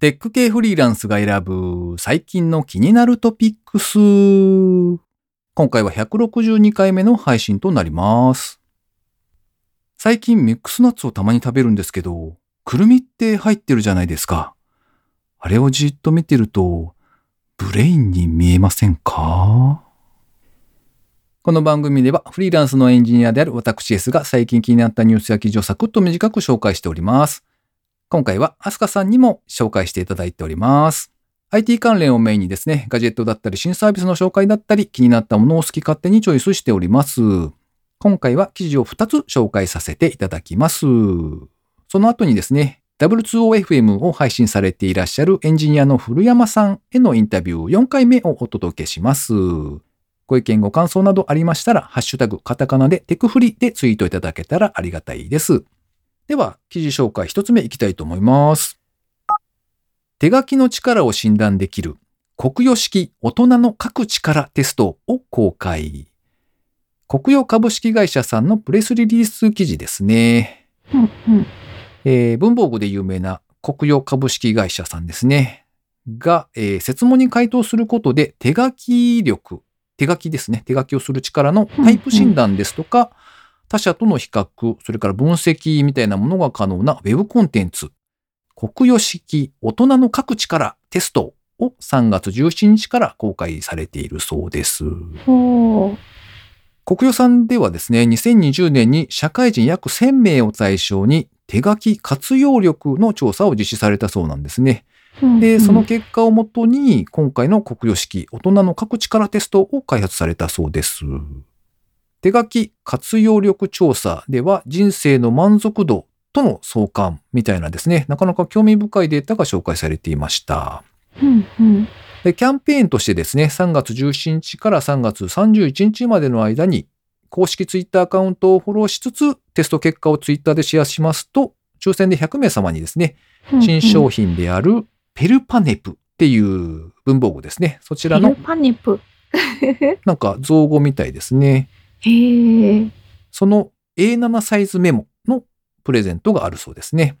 テック系フリーランスが選ぶ最近の気になるトピックス。今回は162回目の配信となります。最近ミックスナッツをたまに食べるんですけど、くるみって入ってるじゃないですか。あれをじっと見てると、ブレインに見えませんか？この番組ではフリーランスのエンジニアである私 S が最近気になったニュースや記事をサクッと短く紹介しております。今回はアスカさんにも紹介していただいております。IT 関連をメインにですね、ガジェットだったり新サービスの紹介だったり気になったものを好き勝手にチョイスしております。今回は記事を2つ紹介させていただきます。その後にですね、W2OFM を配信されていらっしゃるエンジニアの古山さんへのインタビュー4回目をお届けします。ご意見ご感想などありましたら、ハッシュタグカタカナでテクフリでツイートいただけたらありがたいです。では、記事紹介一つ目いきたいと思います。手書きの力を診断できる国与式大人の書く力テストを公開。国与株式会社さんのプレスリリース記事ですね。えー文房具で有名な国与株式会社さんですね。が、えー設問に回答することで手書き力、手書きですね。手書きをする力のタイプ診断ですとか、他社との比較、それから分析みたいなものが可能なウェブコンテンツ、国与式大人の書く力テストを3月17日から公開されているそうです。国与さんではですね、2020年に社会人約1000名を対象に手書き活用力の調査を実施されたそうなんですね。で、その結果をもとに今回の国与式大人の書く力テストを開発されたそうです。手書き活用力調査では人生の満足度との相関みたいなですね、なかなか興味深いデータが紹介されていました。うんうん。で、キャンペーンとしてですね、3月17日から3月31日までの間に、公式ツイッターアカウントをフォローしつつ、テスト結果をツイッターでシェアしますと、抽選で100名様にですね、新商品であるペルパネプっていう文房具ですね。そちらのペルパネプ。なんか造語みたいですね。へえ。その A7 サイズメモのプレゼントがあるそうですね。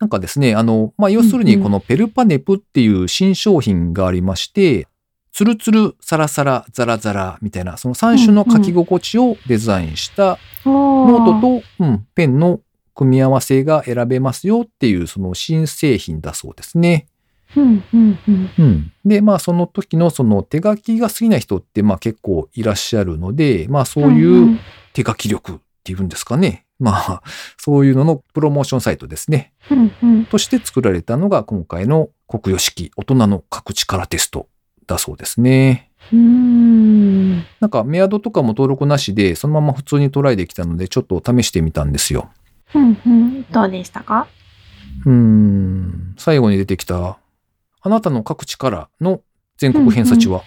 なんかですね、あの、まあ、要するにうんうんこのペルパネプっていう新商品がありまして、ツルツル、サラサラ、ザラザラみたいな、その3種の書き心地をデザインしたノノートと、うん、ペンの組み合わせが選べますよっていうその新製品だそうですね。うんうんうん。うん。で、まあその時のその手書きが好きな人ってまあ結構いらっしゃるので、まあそういう手書き力っていうんですかね。まあそういうののプロモーションサイトですね。うんうん。として作られたのが今回の国与式大人の書く力テストだそうですね。うーん。なんかメアドとかも登録なしでそのまま普通にトライできたのでちょっと試してみたんですよ。うんうん。どうでしたか？うーん。最後に出てきたあなたの書く力の全国偏差値は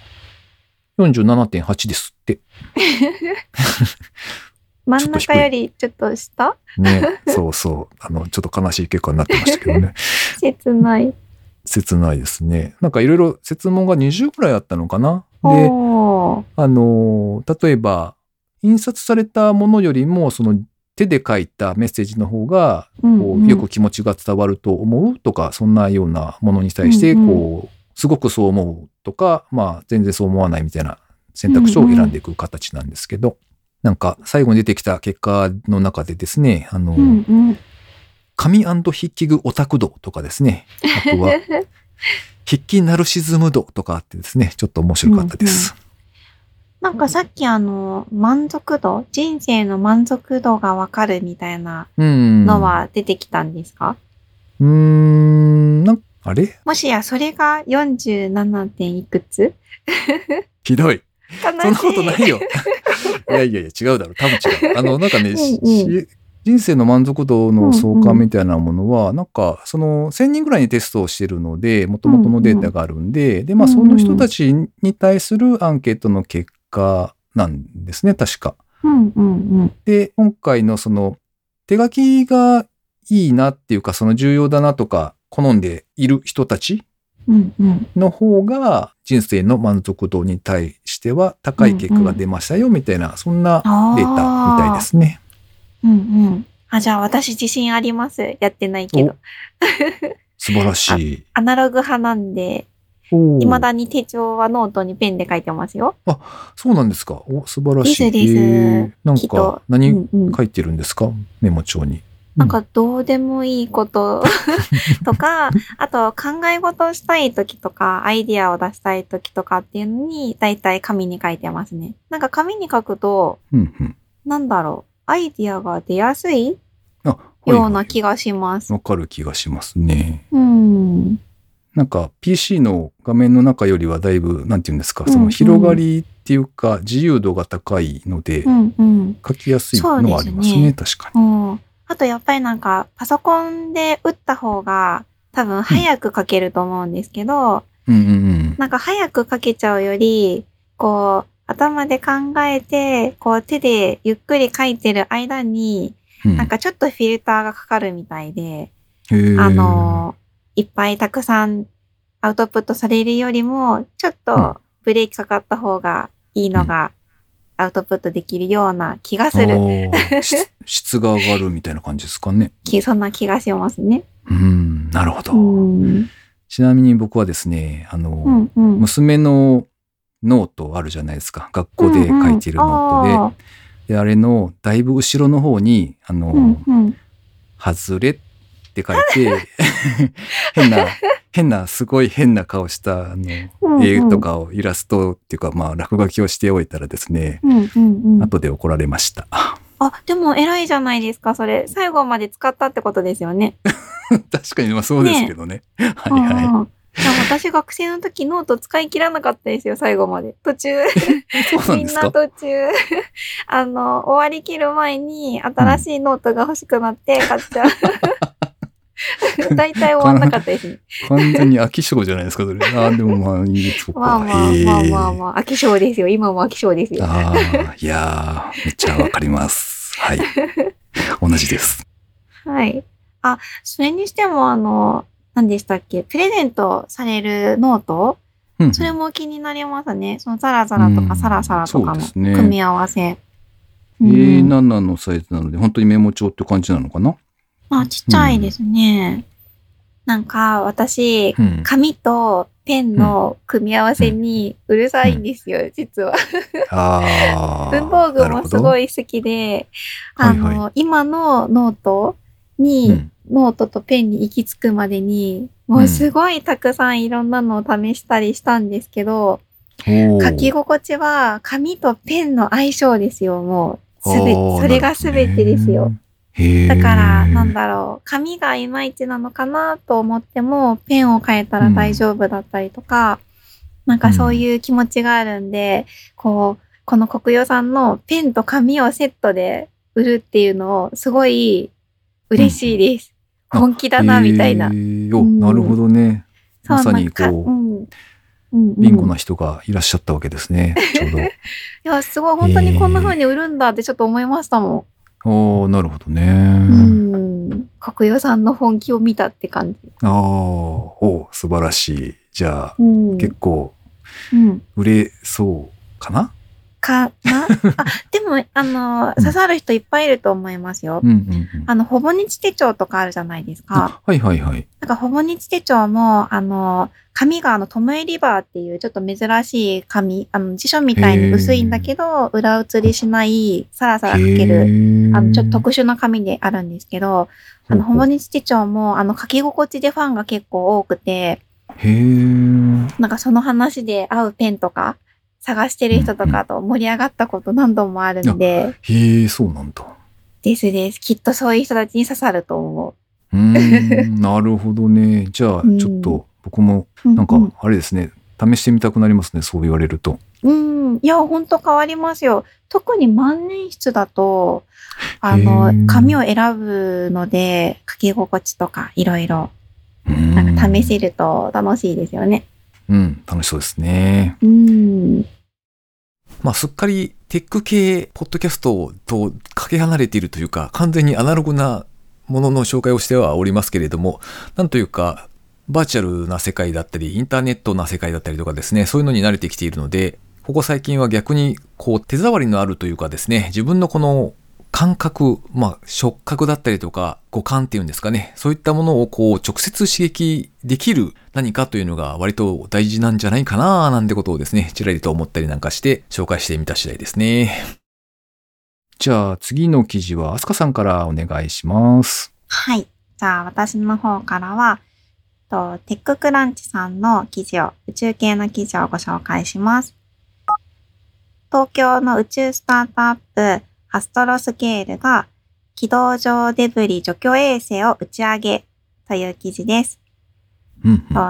47.8ですって。真ん中よりちょっと下？ね。そうそう。あの、ちょっと悲しい結果になってましたけどね。切ない。切ないですね。なんかいろいろ設問が20くらいあったのかな。で。あの、例えば、印刷されたものよりも、その手で書いたメッセージの方が、うんこうよく気持ちが伝わると思うとか、そんなようなものに対して、こう、すごくそう思うとか、まあ、全然そう思わないみたいな選択肢を選んでいく形なんですけど、なんか最後に出てきた結果の中でですね、あの。紙筆記具オタク度とかですね。あとは、筆記ナルシズム度とかあってですね、ちょっと面白かったです。なんかさっきあの、満足度？人生の満足度がわかるみたいなうん。のは出てきたんですか、うーん、なんあれ？もしやそれが 47. 点いくつ？ひどい。そんなことないよ。いやいやいや、違うだろう。多分違う。あの、なんかね、しうんう人生の満足度の相関みたいなものは、なんか、その、1000人ぐらいにテストをしてるので、元々のデータがあるんで、で、まあ、その人たちに対するアンケートの結果なんですね、確か。うんうんうん。で、今回のその、手書きがいいなっていうか、その重要だなとか、好んでいる人たちうんうん。の方が人生の満足度に対しては高い結果が出ましたよみたいな、そんなデータみたいですね。うんうん。あ、じゃあ私自信あります。やってないけど。素晴らしい。アナログ派なんで、おー未だに手帳はノートにペンで書いてますよ。そうなんですか。お、素晴らしい。ですですへーなんか何うんうん書いてるんですか？メモ帳に。なんかどうでもいいこと とか、あと考え事をしたい時とか、アイディアを出したい時とかっていうのに、だいたい紙に書いてますね。なんか紙に書くと、うんうん。なんだろう、アイディアが出やすいあ、はいようなはい気がします。わかる気がしますね。うん。なんか PC の画面の中よりはだいぶ、なんていうんですか、うんその広がりっていうか自由度が高いのでう、んうん。書きやすいのはありますね、そう確かに。うん。あとやっぱりなんか、パソコンで打った方が、多分早く書けると思うんですけど、うんうんうん。なんか早く書けちゃうより、こう、頭で考えて、こう手でゆっくり書いてる間に、うんなんかちょっとフィルターがかかるみたいで、あの、いっぱいたくさんアウトプットされるよりも、ちょっうんとブレーキかかった方がいいのがアウトプットできるような気がする。質 質が上がるみたいな感じですかね。きそんな気がしますね。うん、なるほど。うん。ちなみに僕はですね、あの、うんうん。娘のノートあるじゃないですか。学校で書いてるノートで。で、あれのだいぶ後ろの方に、あの、うんうん。外れって書いて、変な、変な、すごい変な顔した、あの、うんうん絵とかをイラストっていうか、まあ、落書きをしておいたらですね、うんうんうん。後で怒られました。あ、でも偉いじゃないですか、それ。最後まで使ったってことですよね。確かに、まあそうですけどね。はいうんはうんいや私学生の時ノート使い切らなかったですよ、最後まで。途中、い。そうなんみんな途中、あの、終わりきる前に新しいノートが欲しくなって買っちゃう。大体終わんなかったですね。完全に飽き性じゃないですか、それ。ああ、でもまあ、いいです。まあまあまあまあまあ、飽き性ですよ。今も飽き性ですよ。ああ、いやー、めっちゃわかります。はい。同じです。はい。あ、それにしても、あの、何でしたっけ？プレゼントされるノート？うんそれも気になりますね。そのザラザラとうんかサラサラとかの組み合わせ。うん A7 のサイズなので、本当にメモ帳って感じなのかな？あ、ちっちゃいですね。なんか、私、うん。紙とペンの組み合わせにうるさいんですよ、実は。ああ。文房具もすごい。い好きで、あはいはいの、今のノートに、うんノートとペンに行き着くまでに、もうすごいたくさんいろんなのを試したりしたんですけど、おー書き心地は紙とペンの相性ですよ、もう。すべ、それがすべてですよ。。だから、なんだろう、紙がいまいちなのかなと思っても、ペンを変えたら大丈夫だったりとか、なんかそういう気持ちがあるんで、こう、この国用さんのペンと紙をセットで売るっていうのを、すごい嬉しいです。うん本気だな、みたいななるほどね。まさにこう、うん。うんうんビンゴな人がいらっしゃったわけですね。ちょう いや、すごい、本当にこんな風に売るんだってちょっと思いましたもど。おーなるほどね。ん。うん。国用さんの本気を見たって感じ。ああ、お素晴らしい。じゃあ、うん。結構うん。売れそうかな？かな？あ、でも、あの、刺さる人いっぱいいると思いますよ。うんうんうん。あの、ほぼ日手帳とかあるじゃないですか。あはいはいはい。なんか、ほぼ日手帳も、あの、紙があの、トムエリバーっていうちょっと珍しい紙、あの、辞書みたいに薄いんだけど、裏写りしない、さらさら書ける、あの、ちょっと特殊な紙であるんですけど、あの、ほぼ日手帳も、あの、書き心地でファンが結構多くて、へえ。なんかその話で合うペンとか、探してる人とかと盛り上がったこと何度もあるんで、へえ、そうなんだ。ですです。きっとそういう人たちに刺さると思うーん、なるほどね。じゃあう、んちょっと僕も、う。なんかう、あれですね、試してみたくなりますね、そう言われると。うん、うんいや、ほんと変わりますよ。特に万年筆だと、あへのー、紙を選ぶので、書き心地とかいろいろ、なんか試せると楽しいですよね。うん、楽しそうですね。うん。まあ、すっかりテック系ポッドキャストとかけ離れているというか、完全にアナログなものの紹介をしてはおりますけれども、なんというか、バーチャルな世界だったり、インターネットな世界だったりとかですね、そういうのに慣れてきているので、ここ最近は逆に、こう、手触りのあるというかですね、自分のこの感覚、まあ、触覚だったりとか、五感っていうんですかね。そういったものをこう、直接刺激できる何かというのが割と大事なんじゃないかななんてことをですね、ちらりと思ったりなんかして紹介してみた次第ですね。じゃあ次の記事はアスカさんからお願いします。はい。じゃあ私の方からは、とテッククランチさんの記事を、宇宙系の記事をご紹介します。東京の宇宙スタートアップ、アストロスケールが、軌道上デブリ除去衛星を打ち上げという記事です。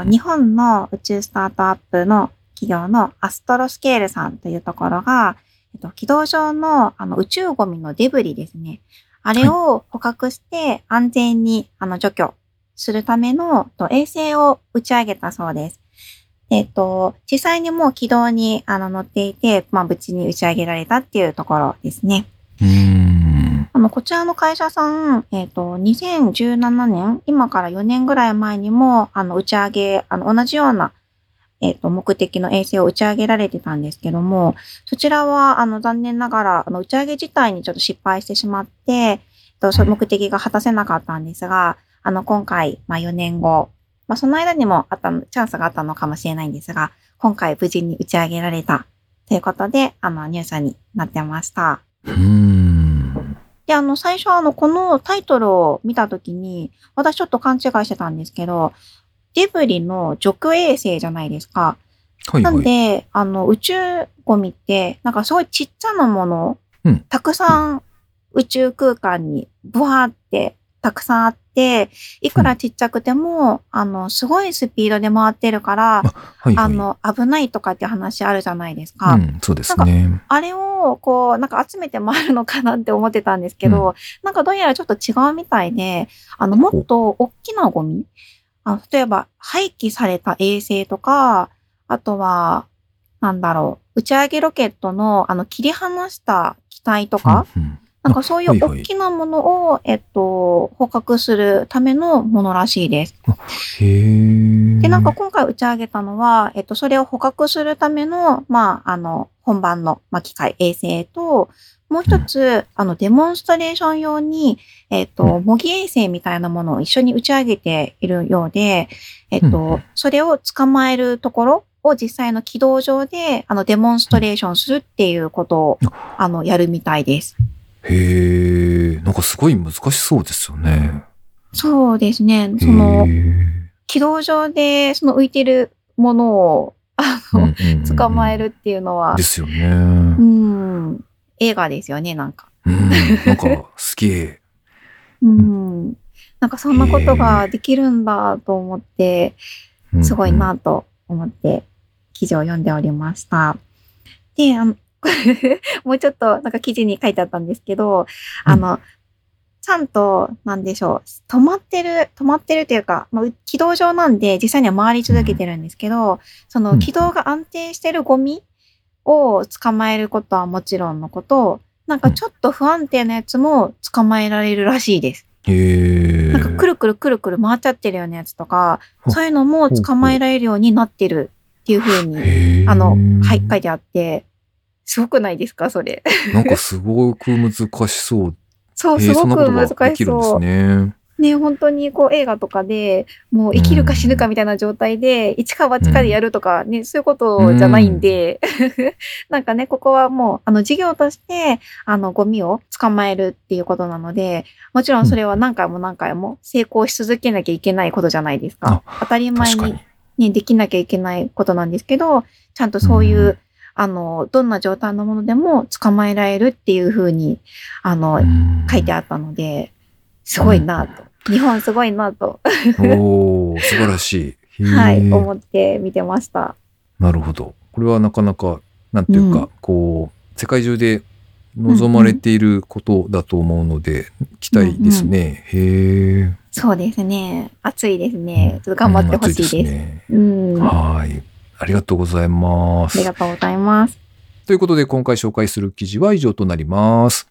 日本の宇宙スタートアップの企業のアストロスケールさんというところが、えっと、軌道上のあの宇宙ゴミのデブリですね。あれを捕獲して安全にあの除去するためのと衛星を打ち上げたそうです。えっと、実際にもう軌道にあの乗っていて、まあ、無事に打ち上げられたっていうところですね。うーん。あの、こちらの会社さん、えっ、と、2017年、今から4年ぐらい前にも、あの、打ち上げ、あの、同じような、えっ、と、目的の衛星を打ち上げられてたんですけども、そちらは、あの、残念ながら、あの、打ち上げ自体にちょっと失敗してしまって、えっと、その目的が果たせなかったんですが、あの、今回、まあ、4年後、まあ、その間にもあったの、チャンスがあったのかもしれないんですが、今回無事に打ち上げられたということで、あの、ニュースになってました。うーん。で、あの、最初あの、このタイトルを見たときに、私ちょっと勘違いしてたんですけど、デブリの除去衛星じゃないですか。なはいはい。んで、あの、宇宙ゴミって、なんかすごいちっちゃなもの、うんたくさん宇宙空間にブワーってたくさんあって、いくらちっちゃくても、あの、すごいスピードで回ってるから、はいはい。あの、危ないとかって話あるじゃないですか。うん、そうですね。あれを、こう、なんか集めて回るのかなって思ってたんですけど、なんかどうやらちょっと違うみたいで、あの、もっと大きなゴミあの例えば、廃棄された衛星とか、あとは、なんだろう、打ち上げロケットの、あの、切り離した機体とか、うんうんなんかそういうはいはい。大きなものを、えっと、捕獲するためのものらしいです。へー。で、なんか今回打ち上げたのは、えっと、それを捕獲するための、まあ、あの、本番の、まあ、機械、衛星と、もう一つ、あの、デモンストレーション用に、えっと、う模擬衛星みたいなものを一緒に打ち上げているようで、えっうんうとん、それを捕まえるところを実際の軌道上で、あの、デモンストレーションするっていうことを、あの、やるみたいです。へえ、なんかすごい難しそうですよね。そうですね。その軌道上で、その浮いてるものを、あの、うんうんうんうん捕まえるっていうのはで、すよね。ううん。ん、映画ですよね、なんか。なんか、すげえ。うん。なんかそんなことができるんだと思って、うんすごい。なと思って記事を読んでおりました。で、あの、もうちょっとなんか記事に書いてあったんですけど、あの、ちゃんと、なんでしょう、止まってる、止まってるというか、まあ、軌道上なんで実際には回り続けてるんですけど、その軌道が安定してるゴミを捕まえることはもちろんのこと、なんかちょっと不安定なやつも捕まえられるらしいです。へえ。なんかくるくるくるくる回っちゃってるようなやつとか、あそういうのも捕まえられるようになってるっていう風に、へー。あの、はい、書いてあって、すごくないですか、それ。なんかすごく難しそう。そう、すごく難しそう。ね。ね、本当にこう映画とかで、もう生きるか死ぬかみたいな状態で、一か八かでやるとかね、そういうことじゃないんで、なんかね、ここはもう、あの、事業として、あの、ゴミを捕まえるっていうことなので、もちろんそれは何回も何回も成功し続けなきゃいけないことじゃないですか。当たり前にに。ね、できなきゃいけないことなんですけど、ちゃんとそういう、うんあの、どんな状態のものでも捕まえられるっていうふうに、あの、うん書いてあったので、すごいなと。日本すごいなと、おー、素晴らしい。はい、思って見てました。なるほど。これはなかなか、なんていうか、うんこう、世界中で望まれていることだと思うので、期待ですね。へえ。そうですね。暑いですね。ちょっと頑張ってほしいです。うん暑ねうん。あはい。ありがとうございますり。がとうございます。ということで、今回紹介する記事は以上となります。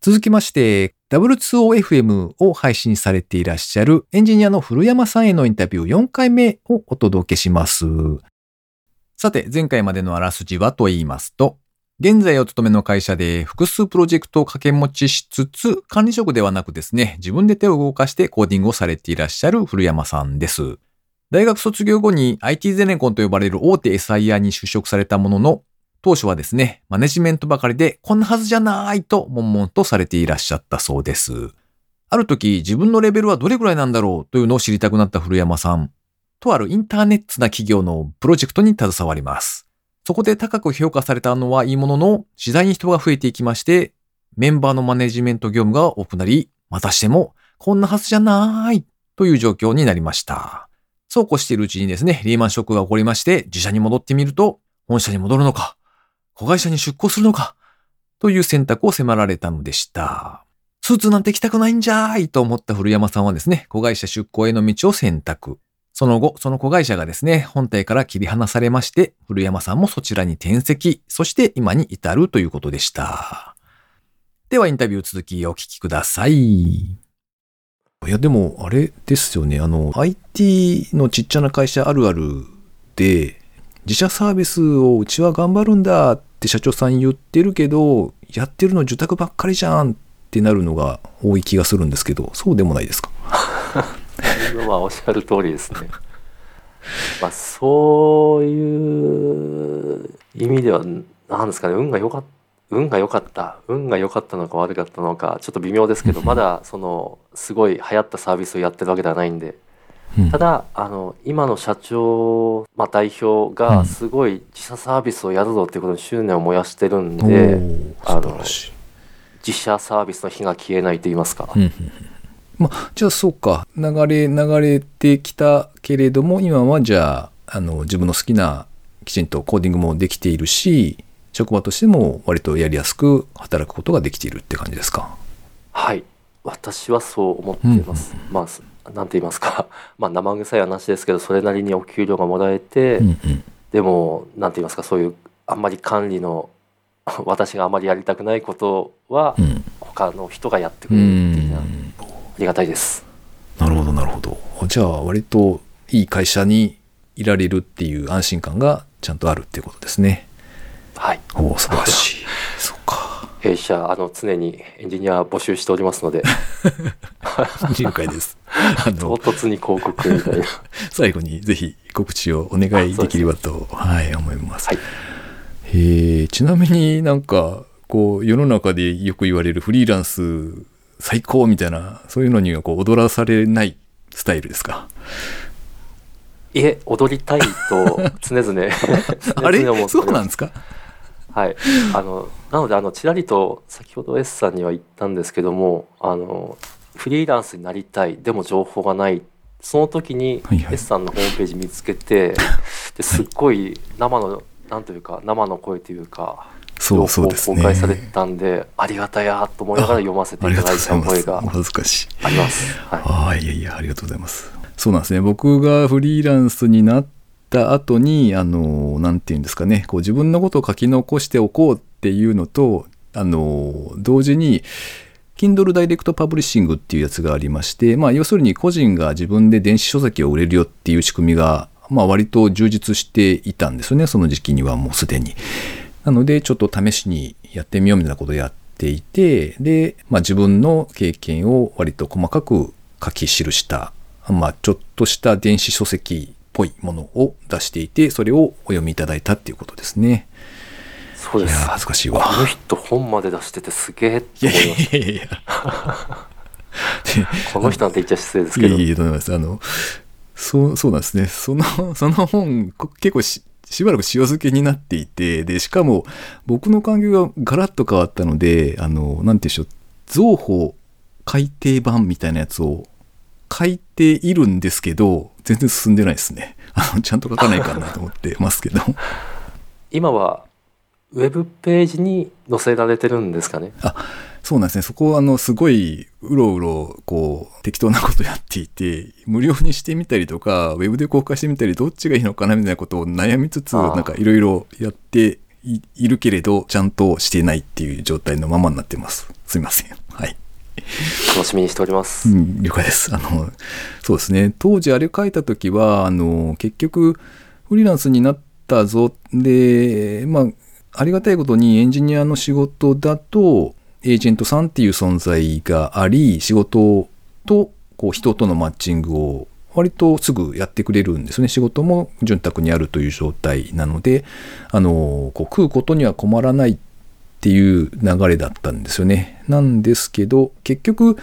続きまして、W2OFM を配信されていらっしゃるエンジニアの古山さんへのインタビュー4回目をお届けします。さて、前回までのあらすじはと言いますと、現在お勤めの会社で複数プロジェクトを掛け持ちしつつ、管理職ではなくですね、自分で手を動かしてコーディングをされていらっしゃる古山さんです。大学卒業後に IT ゼネコンと呼ばれる大手 SIR に就職されたものの、当初はですね、マネジメントばかりでこんなはずじゃないと悶々とされていらっしゃったそうです。ある時、自分のレベルはどれぐらいなんだろうというのを知りたくなった古山さん。とあるインターネットな企業のプロジェクトに携わります。そこで高く評価されたのはいいものの、次第に人が増えていきまして、メンバーのマネジメント業務が多くなり、またしても、こんなはずじゃないという状況になりました。そうこうしているうちにですね、リーマンショックが起こりまして、自社に戻ってみると、本社に戻るのか、子会社に出向するのか、という選択を迫られたのでした。スーツなんて着たくないんじゃーいと思った古山さんはですね、子会社出向への道を選択。その後、その子会社がですね、本体から切り離されまして、古山さんもそちらに転籍、そして今に至るということでした。ではインタビュー続きお聞きください。いや、でも、あれですよね。あの、IT のちっちゃな会社あるあるで、自社サービスをうちは頑張るんだって社長さん言ってるけど、やってるの受託ばっかりじゃんってなるのが多い気がするんですけど、そうでもないですか？まあおっしゃる通りですね。まあそういう意味ではなんですかね運が良かった運が良かった運が良かったのか悪かったのかちょっと微妙ですけどまだそのすごい流行ったサービスをやってるわけではないんで。うん。ただあの今の社長、まあ、代表うん。がすごい自社サービスをやるぞっていうことに執念を燃やしてるんおでーあの。自社サービスの火が消えないと言いますか。うんうんうん。まあ、じゃあそうか。流れ流れてきたけれども今はじゃああの自分の好きなきちんとコーディングもできているし職場としても割とやりやすく働くことができているって感じですか？はい。私はそう思っています、まあすなんて言いますか。まあ生臭い話ですけどそれなりにお給料がもらえて、うんうん。でもなんて言いますかそういうあんまり管理の 私があまりやりたくないことはうん。他の人がやってくうれるっていうのはあんりがたいです。なるほどなるほど。じゃあ割といい会社にいられるっていう安心感がちゃんとあるっていうことですねはい。おお素晴らしい。そうか。弊社あの常にエンジニア募集しておりますので。了解です。あ唐の突に広告みたいな。最後にぜひ告知をお願いできればと、はい、思います。はい。へえちなみになんか、こう、世の中でよく言われるフリーランス最高みたいな、そういうのにはこう踊らされないスタイルですか？いえ踊りたいと常々常々あれ？そうなんですか？はい、あのなのであのちらりと先ほど S さんには言ったんですけどもあのフリーランスになりたいでも情報がないその時にはいはい S さんのホームページ見つけてですっごい生のなんというか生の声というかそうそうですね。公開されてたんでありがたやと思いながら読ませていありがただいとうございます。た声がお恥ずかしい。あります。はいああ、いやいや、ありがとうございます。そうなんですね。僕がフリーランスになった後に、あの、なんていうんですかね、こう自分のことを書き残しておこうっていうのと、あの、同時に、Kindle Direct Publishing っていうやつがありまして、まあ、要するに個人が自分で電子書籍を売れるよっていう仕組みが、まあ、割と充実していたんですよね、その時期にはもうすでに。なので、ちょっと試しにやってみようみたいなことをやっていて、で、まあ、自分の経験を割と細かく書き記した、まあ、ちょっとした電子書籍ぽいものを出していて、それをお読みいただいたっていうことですね。そうですいやー、恥ずかしいわ。この人本まで出しててすげえっていや思いましいやいやいや。たこの人なんて言っちゃ失礼ですけどいやいや、とんでもないです。あの、そう、そうなんですね。その、その本、こ結構し、しばらく塩漬けになっていて、で、しかも、僕の環境がガラッと変わったので、あの、なんて言うんでしょう、造法改訂版みたいなやつを書いているんですけど、全然進んでないですね。あの、ちゃんと書かないかなと思ってますけど。今はウェブページに載せられてるんですかね？そうなんですね。そこは、あの、すごい、うろうろ、こう、適当なことやっていて、無料にしてみたりとか、ウェブで公開してみたり、どっちがいいのかなみたいなことを悩みつつ、ああなんかいろいろやっていいるけれど、ちゃんとしてないっていう状態のままになってます。すいません。はい。楽しみにしております、うん、了解です。あの、そうですね。当時あれ書いた時は、あの、結局、フリーランスになったぞ。で、まあ、ありがたいことにエンジニアの仕事だと、エージェントさんっていう存在があり、仕事とこう人とのマッチングを割とすぐやってくれるんですね。仕事も潤沢にあるという状態なので、あの、こう食うことには困らないっていう流れだったんですよね。なんですけど、結局、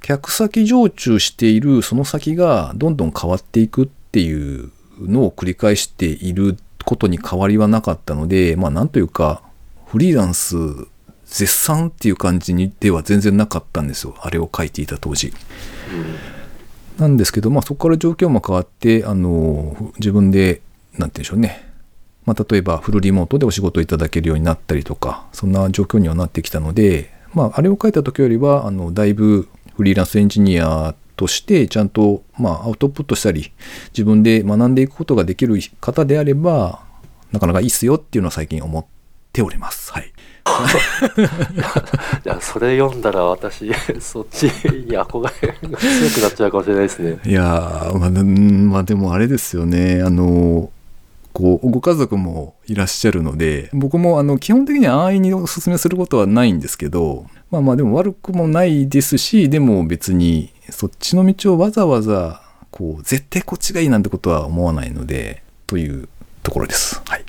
客先常駐しているその先がどんどん変わっていくっていうのを繰り返していることに変わりはなかったので、まあなんというか、フリーランス絶賛っていう感じにでは全然なかったんですよ。あれを書いていた当時。なんですけど、まあそこから状況も変わって、あの、自分で、なんて言うんでしょうね。まあ例えばフルリモートでお仕事いただけるようになったりとか、そんな状況にはなってきたので、まああれを書いた時よりは、あの、だいぶフリーランスエンジニアとしてちゃんと、まあ、アウトプットしたり自分で学んでいくことができる方であればなかなかいいっすよっていうのは最近思っております。はい。いやそれ読んだら私 そっちに憧れが強くなっちゃうかもしれないですね。いやー、まあ、まあ、でもあれですよね。あの、こう、ご家族もいらっしゃるので、僕もあの、基本的に安易にお勧めすることはないんですけど、まあまあでも悪くもないですし、でも別にそっちの道をわざわざ、こう、絶対こっちがいいなんてことは思わないので、というところです。はい。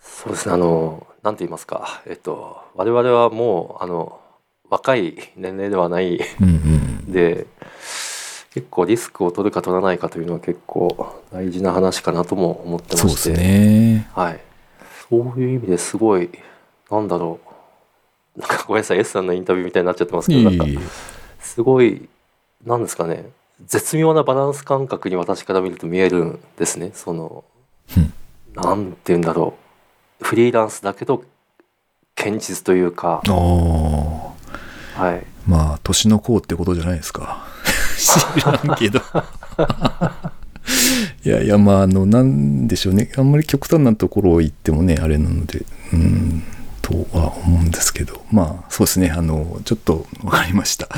そうですね、あの、なんて言いますか、えっと、我々はもう、あの、若い年齢ではないうんうん。で、結構リスクを取るか取らないかというのは結構大事な話かなとも思ってまして。そうですね。はい。そういう意味ですごい、なんだろう。なんかごめんなさい、S さんのインタビューみたいになっちゃってますけど、なんかすごい、なんですかね、絶妙なバランス感覚に私から見ると見えるんですね。そのうん、なんて言うんだろう。フリーランスだけど、堅実というか。はい。まあ、年の功ってことじゃないですか。知らんけど。いやいや、まあ、あの、なんでしょうね。あんまり極端なところを言ってもね、あれなので、うん、とは思うんですけど、まあ、そうですね。あの、ちょっとわかりました。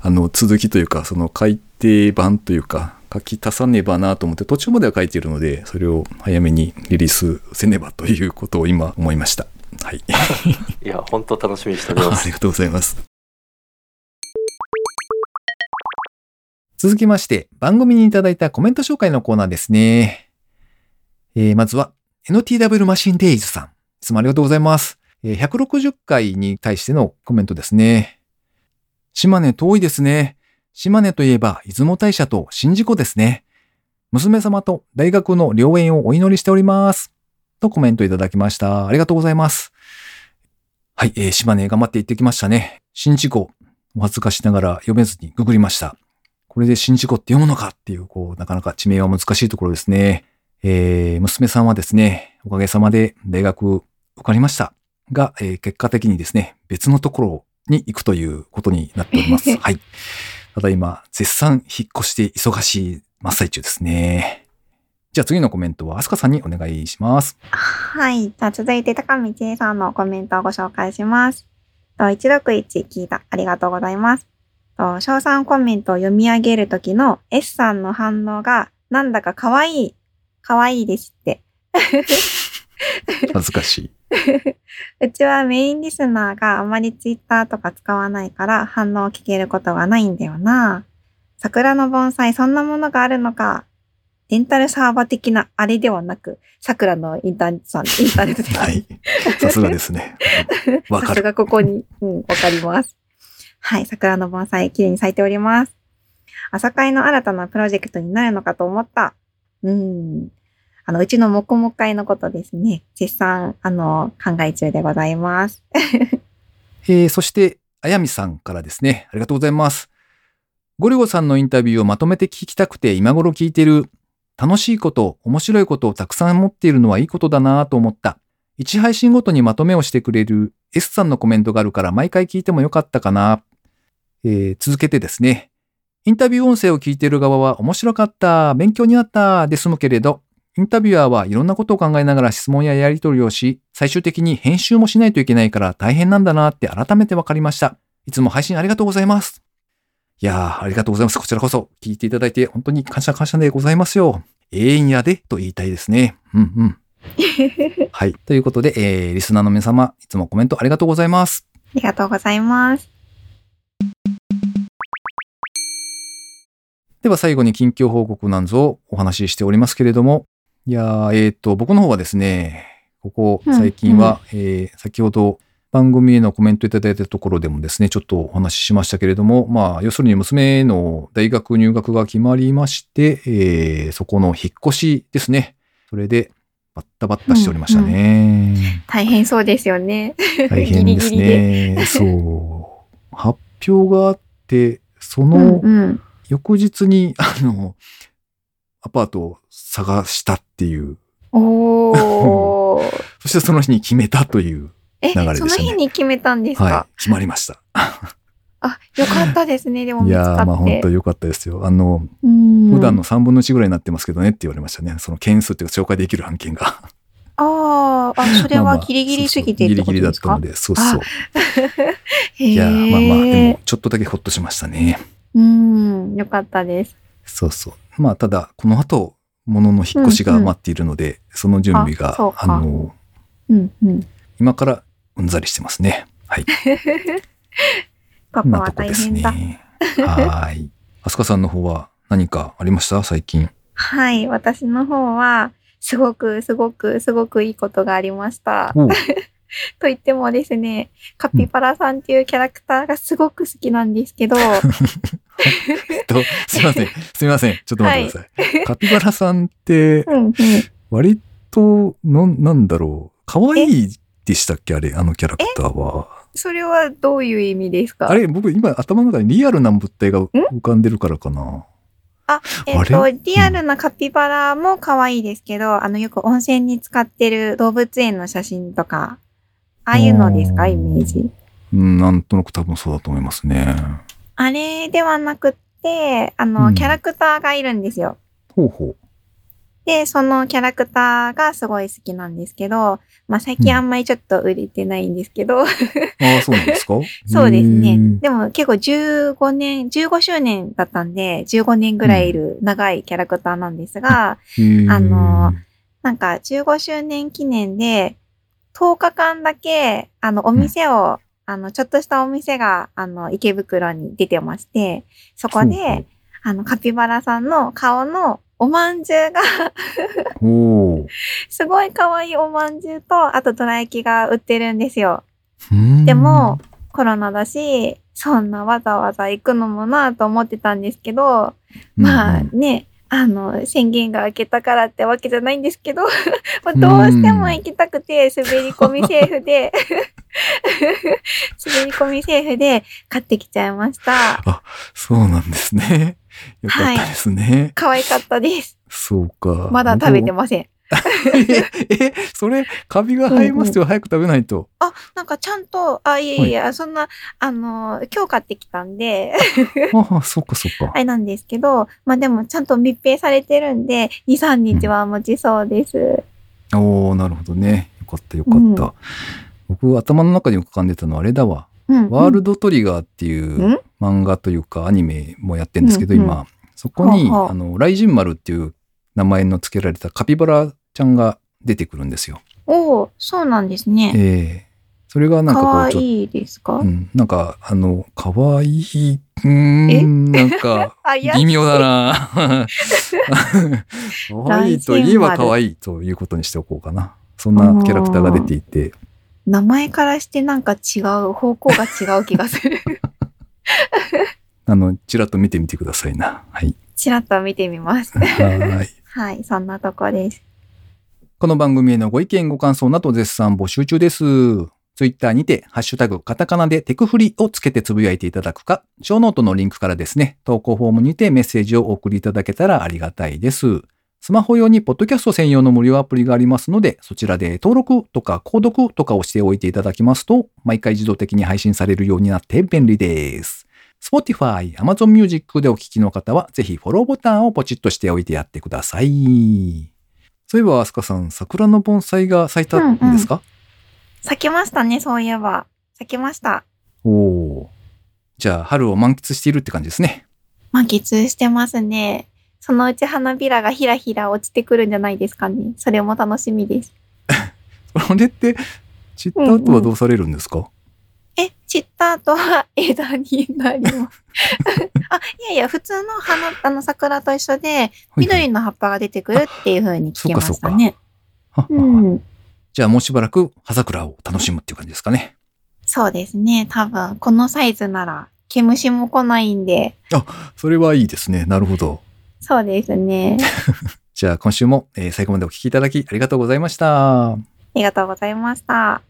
あの、続きというか、その改訂版というか、書き足さねばなと思って、途中までは書いているので、それを早めにリリースせねばということを今思いました。はい。いや、本当楽しみにしております。ありがとうございます。続きまして、番組にいただいたコメント紹介のコーナーですね。えーまずは、NTW マシンデイズさん。いつもありがとうございます。え160回に対してのコメントですね。島根遠いですね。島根といえば、出雲大社と宍道湖ですね。娘様と大学の良縁をお祈りしております。とコメントいただきました。ありがとうございます。はい、えー島根頑張って行ってきましたね。新地湖、お恥ずかしながら読めずにググりました。これで新地湖って読むのかっていう、こう、なかなか地名は難しいところですね。えー娘さんはですね、おかげさまで大学受かりました。が、えー結果的にですね、別のところに行くということになっております。はい。ただ今、絶賛引っ越して忙しい真っ最中ですね。じゃあ次のコメントはアスカさんにお願いします。はい。じゃあ続いて高道恵さんのコメントをご紹介します。と161聞いた。ありがとうございます。と賞賛コメントを読み上げるときの S さんの反応がなんだか可愛い。可愛いですって。恥ずかしい。うちはメインリスナーがあまりツイッターとか使わないから反応を聞けることがないんだよな。桜の盆栽そんなものがあるのか。レンタルサーバー的なあれではなく、桜のインターネットさん、インターネットで。はい。さすがですね。わかる。さすがここに、うん、わかります。はい、桜の盆栽、綺麗に咲いております。朝会の新たなプロジェクトになるのかと思った。うん。あの、うちのもこも会のことですね。絶賛、あの、考え中でございます。えーそして、あやみさんからですね。ありがとうございます。ゴリゴさんのインタビューをまとめて聞きたくて今頃聞いてる。楽しいこと、面白いことをたくさん持っているのはいいことだなと思った。1配信ごとにまとめをしてくれる S さんのコメントがあるから毎回聞いてもよかったかな。えー続けてですね。インタビュー音声を聞いている側は面白かった、勉強になったで済むけれど、インタビュアーはいろんなことを考えながら質問ややり取りをし、最終的に編集もしないといけないから大変なんだなって改めて分かりました。いつも配信ありがとうございます。いやー、ありがとうございます。こちらこそ聞いていただいて本当に感謝感謝でございますよ。永遠やでと言いたいですね。うんうん。はい。ということで、えー、リスナーの皆様、いつもコメントありがとうございます。ありがとうございます。では最後に近況報告なんぞをお話ししておりますけれども、いやーえっ、と、僕の方はですね、ここ最近は、えー先ほど番組へのコメントいただいたところでもですね、ちょっとお話ししましたけれども、まあ、要するに娘の大学入学が決まりまして、えーそこの引っ越しですね。それで、バッタバッタしておりましたね。大変そうですよね。大変ですギリギリね。そう。発表があって、そうんのうん。翌日に、あの、アパートを探したっていう、おー。そしてその日に決めたという、え、流れでしたねその日に決めたんですか、はい、決まりました。あ、よかったですね。でも見い。やー、まあ本当良かったですよ。あの、うん普段の3分の1ぐらいになってますけどねって言われましたね。その件数っていうか紹介できる案件が。あーあ、それはギリギリすぎてってそうそうギリギリだったので、そうそう。いやー、まあまあ、でも、ちょっとだけほっとしましたね。うん、よかったです。そうそう。まあ、ただ、この後、物の引っ越しが待っているので、その準備があの、うんうん。今からうんざりしてますね。はい。ここです大変だ。ね。はーい。あすかさんの方は何かありました？最近。はい、私の方は、すごく、すごく、すごくいいことがありました。と言ってもですね、カピバラさんっていうキャラクターがすごく好きなんですけど、え っと、すいません。すいません。ちょっと待ってください。カピバラさんって。割と、の、なんだろう。可愛いでしたっけ？あれ、あのキャラクターは。それはどういう意味ですか？あれ、僕今頭の中にリアルな物体が浮かんでるからかな。えっと、あリアルなカピバラも可愛いですけど、あの、よく温泉に使ってる動物園の写真とか、ああいうのですか？イメージ。うん、なんとなく多分そうだと思いますね。あれではなくって、あうの、ん。キャラクターがいるんですよ。ほうほで、そのキャラクターがすごい好きなんですけど、まあ最近あんまりちょっと売れてないんですけど、う。ああ、そうなんですか？そうですね。でも結構15年、15周年だったんで、15年ぐらいいる長いキャラクターなんですが、へー。あのなんか15周年記念で、10日間だけ、あの、お店を、あの、ちょっとしたお店が、あの、池袋に出てまして、そこで、あの、カピバラさんの顔のおまんじゅうが、ほ すごい可愛いおまんじゅうと、あとどら焼きが売ってるんですよ。でも、、コロナだし、そんなわざわざ行くのもなと思ってたんですけど、まあうん。ね、あの、宣言が明けたからってわけじゃないんですけど、まあどうしても行きたくて、滑り込みセーフで、滑り込みセーフで買ってきちゃいました。そうなんですね。よかったですね。可愛かったです。そうか。まだ食べてません。え、え、それ、カビが生えますよ。早く食べないと。あ、なんかちゃんと、あ、いえいえ、そんな、あの、今日買ってきたんで、ああ、そっかそっか あ。れなんですけど、まあでもちゃんと密閉されてるんで、2、3日は持ちそうです。おおなるほどね。よかったよかった。うん僕、頭の中に浮かんでたのはあれだわ。うん。ワールドトリガーっていううん？漫画というかアニメもやってるんですけど、うんうん今、そこに、あの、雷神丸っていう名前の付けられたカピバラちゃんが出てくるんですよ。おおそうなんですね。ええそれがなんかかこう、ちょっと、わいいですか、うん、なんか、あの、かわいい、うーん、なんか、微妙だな。かわいいといえばかわいいということにしておこうかな。そんなキャラクターが出ていて、名前からしてなんか違う、方向が違う気がする。あの、ちらっと見てみてくださいな。はい。ちらっと見てみます。はい。はい、そんなとこです。この番組へのご意見ご感想など絶賛募集中です。ツイッターにて、ハッシュタグ、カタカナでテクフリをつけてつぶやいていただくか、ショーノートのリンクからですね、投稿フォームにてメッセージをお送りいただけたらありがたいです。スマホ用にポッドキャスト専用の無料アプリがありますので、そちらで登録とか購読とかをしておいていただきますと、毎回自動的に配信されるようになって便利です。Spotify、Amazon Music でお聞きの方は、ぜひフォローボタンをポチッとしておいてやってください。そういえば、アスカさん、桜の盆栽が咲いたんですか、咲きましたね、そういえば。咲きました。おおー。じゃあ、春を満喫しているって感じですね。満喫してますね。そのうち花びらがひらひら落ちてくるんじゃないですかね。それも楽しみです。それって、散った後はどうされるんですか、え、散った後は枝になります。あ、いやいや、普通の花、あの桜と一緒で、はい緑の葉っぱが出てくるっていう風に聞きましたそっかね。はうははん。じゃあもうしばらく葉桜を楽しむっていう感じですかね。そうですね。多分、このサイズなら、毛虫も来ないんで、それはいいですね。なるほど。そうですね。じゃあ今週も、えー最後までお聞きいただきありがとうございました。ありがとうございました。